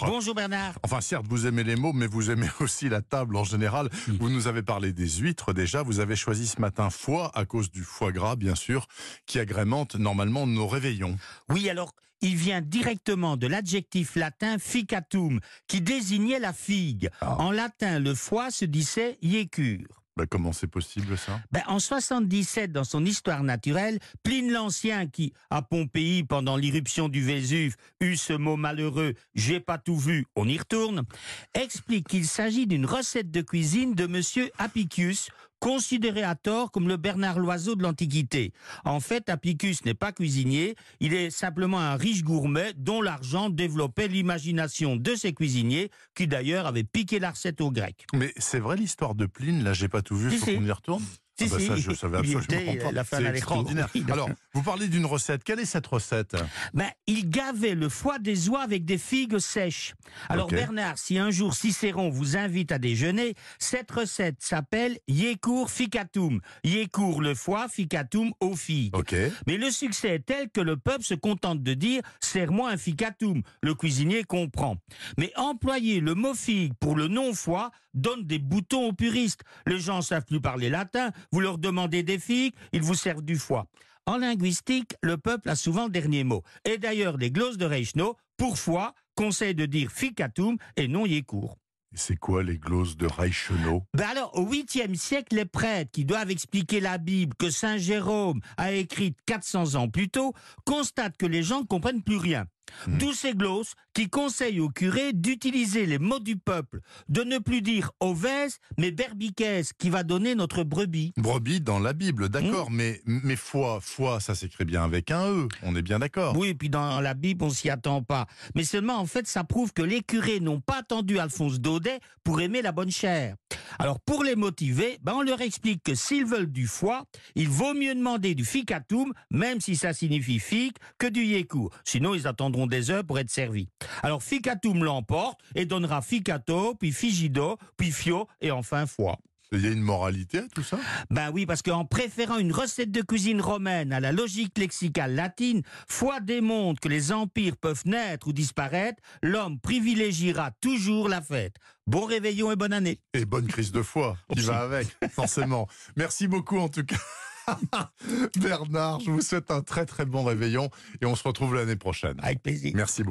bonjour. Bonjour Bernard. Enfin, certes, vous aimez les mots, mais vous aimez aussi la table en général. Vous nous avez parlé des huîtres déjà. Vous avez choisi ce matin foie, à cause du foie gras, bien sûr, qui agrémente normalement nos réveillons. Oui, alors, il vient directement de l'adjectif latin ficatum, qui désignait la figue. Ah. En latin, le foie se disait iécure. Bah, comment c'est possible ça? Ben, en 77, dans son histoire naturelle, Pline l'Ancien, qui, à Pompéi, pendant l'irruption du Vésuve, eut ce mot malheureux « j'ai pas tout vu, on y retourne », explique qu'il s'agit d'une recette de cuisine de monsieur Apicius, considéré à tort comme le Bernard Loiseau de l'Antiquité. En fait, Apicius n'est pas cuisinier, il est simplement un riche gourmet dont l'argent développait l'imagination de ses cuisiniers, qui d'ailleurs avaient piqué la recette aux Grecs. Mais c'est vrai l'histoire de Pline, là j'ai pas tout vu, faut qu'on y retourne Si, Ah bah si. ça, je savais absolument était, pas. la fin extraordinaire. Alors, vous parlez d'une recette. Quelle est cette recette? Ben, il gavait le foie des oies avec des figues sèches. Alors. Bernard, si un jour Cicéron vous invite à déjeuner, cette recette s'appelle Yécour ficatum. Yécour le foie, ficatum aux figues. Mais le succès est tel que le peuple se contente de dire serre-moi un ficatum. Le cuisinier comprend. Mais employer le mot figue pour le non-foie donne des boutons aux puristes. Les gens savent plus parler latin, vous leur demandez des figues, ils vous servent du foie. En linguistique, le peuple a souvent le dernier mot. Et d'ailleurs, les glosses de Reichenau, pour foie, conseillent de dire ficatum et non yécourt. Et C'est quoi les glosses de Reichenau? Ben alors, au 8e siècle, les prêtres qui doivent expliquer la Bible que Saint Jérôme a écrite 400 ans plus tôt constatent que les gens ne comprennent plus rien. Hmm. D'où ces glosses qui conseillent aux curés d'utiliser les mots du peuple, de ne plus dire ovès, mais berbiquès, qui va donner notre brebis. Brebis dans la Bible, d'accord, Hmm. mais, mais foie, foie, ça s'écrit bien avec un E, on est bien d'accord. Oui, et puis dans la Bible, on s'y attend pas. Mais seulement, en fait, ça prouve que les curés n'ont pas attendu Alphonse Daudet pour aimer la bonne chair. Alors, pour les motiver, ben, on leur explique que s'ils veulent du foie, il vaut mieux demander du ficatum, même si ça signifie figue, que du yécourt. Sinon, ils attendront des heures pour être servis. Alors, ficatum l'emporte et donnera ficato, puis figido, puis fio, et enfin foie. Il y a une moralité à tout ça Ben oui, parce qu'en préférant une recette de cuisine romaine à la logique lexicale latine, foi démontre que les empires peuvent naître ou disparaître, l'homme privilégiera toujours la fête. Bon réveillon et bonne année. Et bonne crise de foie qui va avec, forcément. Merci beaucoup en tout cas. Bernard, je vous souhaite un très très bon réveillon et on se retrouve l'année prochaine. Avec plaisir. Merci beaucoup.